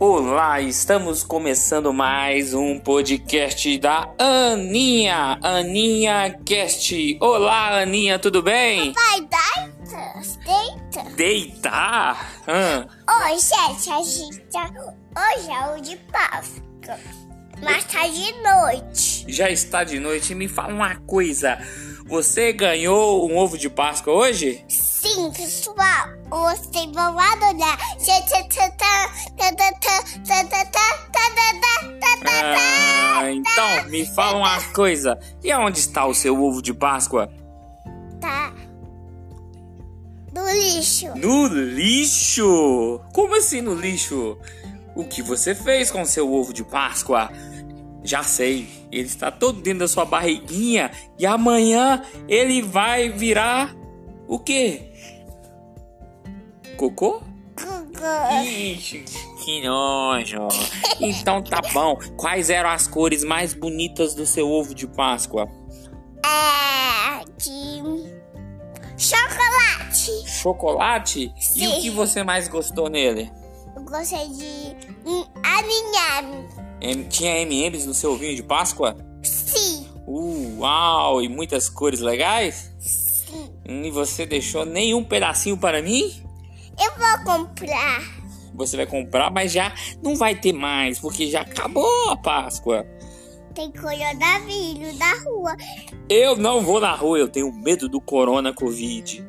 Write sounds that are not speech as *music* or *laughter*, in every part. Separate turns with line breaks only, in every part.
Olá, estamos começando mais um podcast da Aninha, Aninha Cast. Olá, Aninha, tudo bem?
Vai dar deita.
Deitar? Hã?
Oi, gente, a gente tá... Hoje é o de Páscoa, mas tá de noite.
Já está de noite. Me fala uma coisa. Você ganhou um ovo de Páscoa hoje?
Sim, pessoal, vocês vão adorar.
Ah, me fala uma coisa. E aonde está o seu ovo de Páscoa?
Tá no lixo.
No lixo? Como assim no lixo? O que você fez com seu ovo de Páscoa? Já sei, ele está todo dentro da sua barriguinha e amanhã ele vai virar o quê? Cocô?
Gugu.
Ixi, que nojo. Então tá bom. Quais eram as cores mais bonitas do seu ovo de Páscoa?
É de chocolate.
Chocolate? E o
Sim.
que você mais gostou nele?
Eu gostei de hum, aninhame.
M- Tinha M&M's no seu ovinho de Páscoa?
Sim,
Uh, uau, e muitas cores legais?
sim.
E você deixou nenhum pedacinho para mim?
Eu vou comprar.
Você vai comprar, mas já não vai ter mais, porque já acabou a Páscoa.
Tem coronavírus na rua.
Eu não vou na rua, eu tenho medo do corona covid.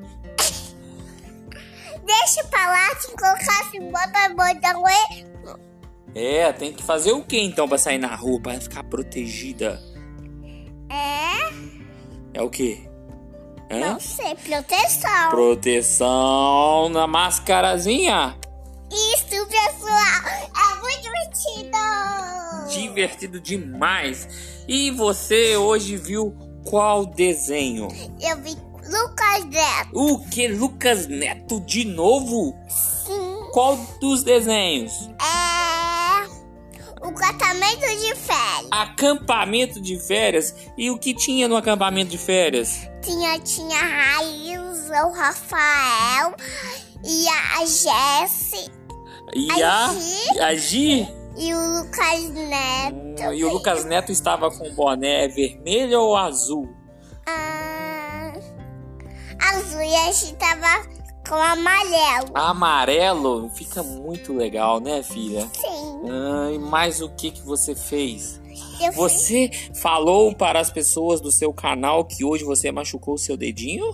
Deixa pra lá, se colocar assim, bota bota
É, tem que fazer o que então pra sair na rua, pra ficar protegida?
É,
É o quê? Hã?
não sei, proteção.
Proteção na mascarazinha.
Isso, pessoal, é muito divertido.
Divertido demais. E você hoje viu qual desenho?
Eu vi Lucas Neto.
O que? Lucas Neto de novo?
Sim.
Qual dos desenhos?
É, o tratamento de férias.
Acampamento de férias. E o que tinha no acampamento de férias?
Tinha, tinha a Raíssa, o Rafael e a Jessie
E
A
a,
Gi?
a Gi?
e o Lucas Neto.
E o Lucas Neto estava com boné vermelho ou azul?
Ah, azul e a gente tava com amarelo.
Amarelo fica muito legal, né, filha?
Sim,
Ai, mas o que que você fez?
eu fiz.
Você falou para as pessoas do seu canal que hoje você machucou o seu dedinho?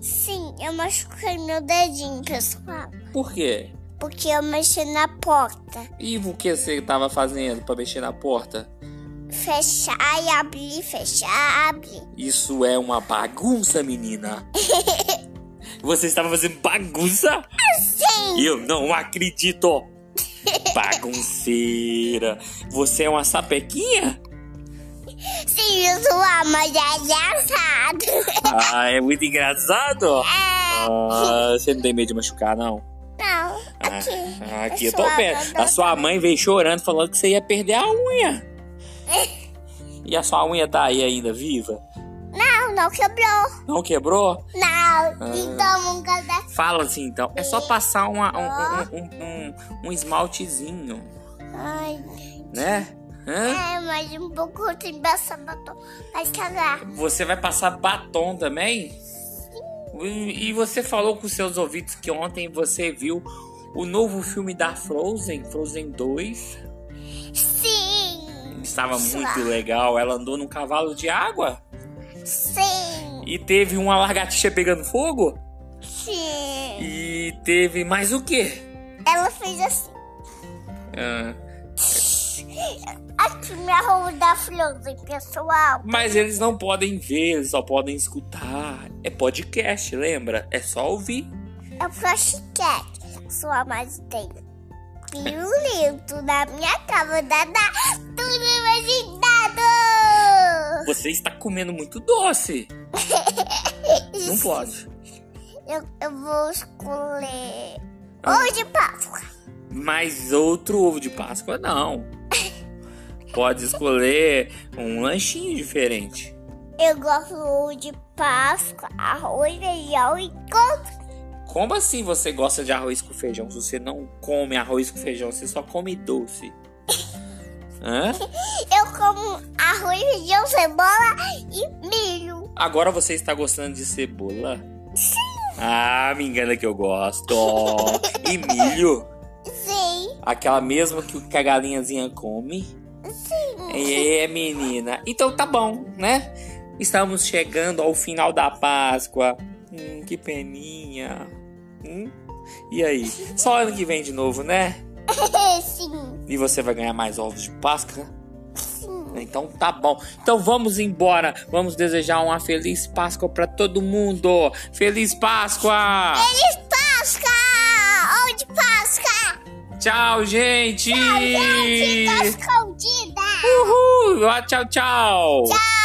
Sim, eu machuquei meu dedinho, pessoal.
Por quê?
Porque eu mexi na porta.
E o que você estava fazendo para mexer na porta?
Fechar e abrir, fechar, abrir.
Isso é uma bagunça, menina. *laughs* Você estava fazendo bagunça?
Sim,
Eu não acredito. *laughs* Bagunceira. Você é uma sapequinha?
sim, pessoal, mas é engraçado.
Ah, é muito engraçado. *laughs*
É,
Ah, você não tem medo de machucar, não? Ah,
aqui.
ah,
É
eu tô perto. A sua mãe veio chorando falando que você ia perder a unha. *laughs* E a sua unha tá aí ainda viva?
Não, não quebrou.
Não quebrou?
Não, então nunca dá.
Fala assim então. É só passar uma- um, um, um, um- esmaltezinho,
Ai,
né? Hã?
é, mas um pouco tem bastante batom. Vai cagar.
Você vai passar batom também? E e você falou com seus ouvidos que ontem você viu o novo filme da Frozen, Frozen 2.
Sim,
Estava muito legal. Ela andou num cavalo de água
sim,
e teve uma lagartixa pegando fogo.
sim.
E teve mais o quê?
Ela fez assim.
Ah,
Aqui minha roupa da Frozen, pessoal.
mas eles não podem ver, eles só podem escutar. É podcast, lembra? É só ouvir.
É o Frostcat, pessoal, mas tem pirulito na minha cama. Dá, tudo imaginado.
Você está comendo muito doce. *laughs* Não pode.
Eu, eu vou escolher
Ah.
ovo de Páscoa.
Mas outro ovo de Páscoa não. Pode escolher um lanchinho diferente.
Eu gosto de Páscoa, arroz, feijão e couve.
Como assim você gosta de arroz com feijão? Se você não come arroz com feijão, você só come doce. *laughs* Hã?
Eu como arroz, feijão, cebola e milho.
Agora você está gostando de cebola? Sim. Ah, me engana que eu gosto. *laughs* e milho?
Sim.
Aquela mesma que a galinhazinha come?
Sim.
É, menina. Então tá bom, né? Estamos chegando ao final da Páscoa. Hum, que peninha. Hum? E aí? Só ano que vem de novo, né? *laughs*
Sim.
E você vai ganhar mais ovos de Páscoa?
Sim.
Então tá bom. Então vamos embora. Vamos desejar uma feliz Páscoa para todo mundo. Feliz Páscoa!
Feliz Páscoa! Ovo de Páscoa!
Tchau, gente!
Tchau, gente! Tô escondida!
Uhul! Tchau, tchau!
Tchau!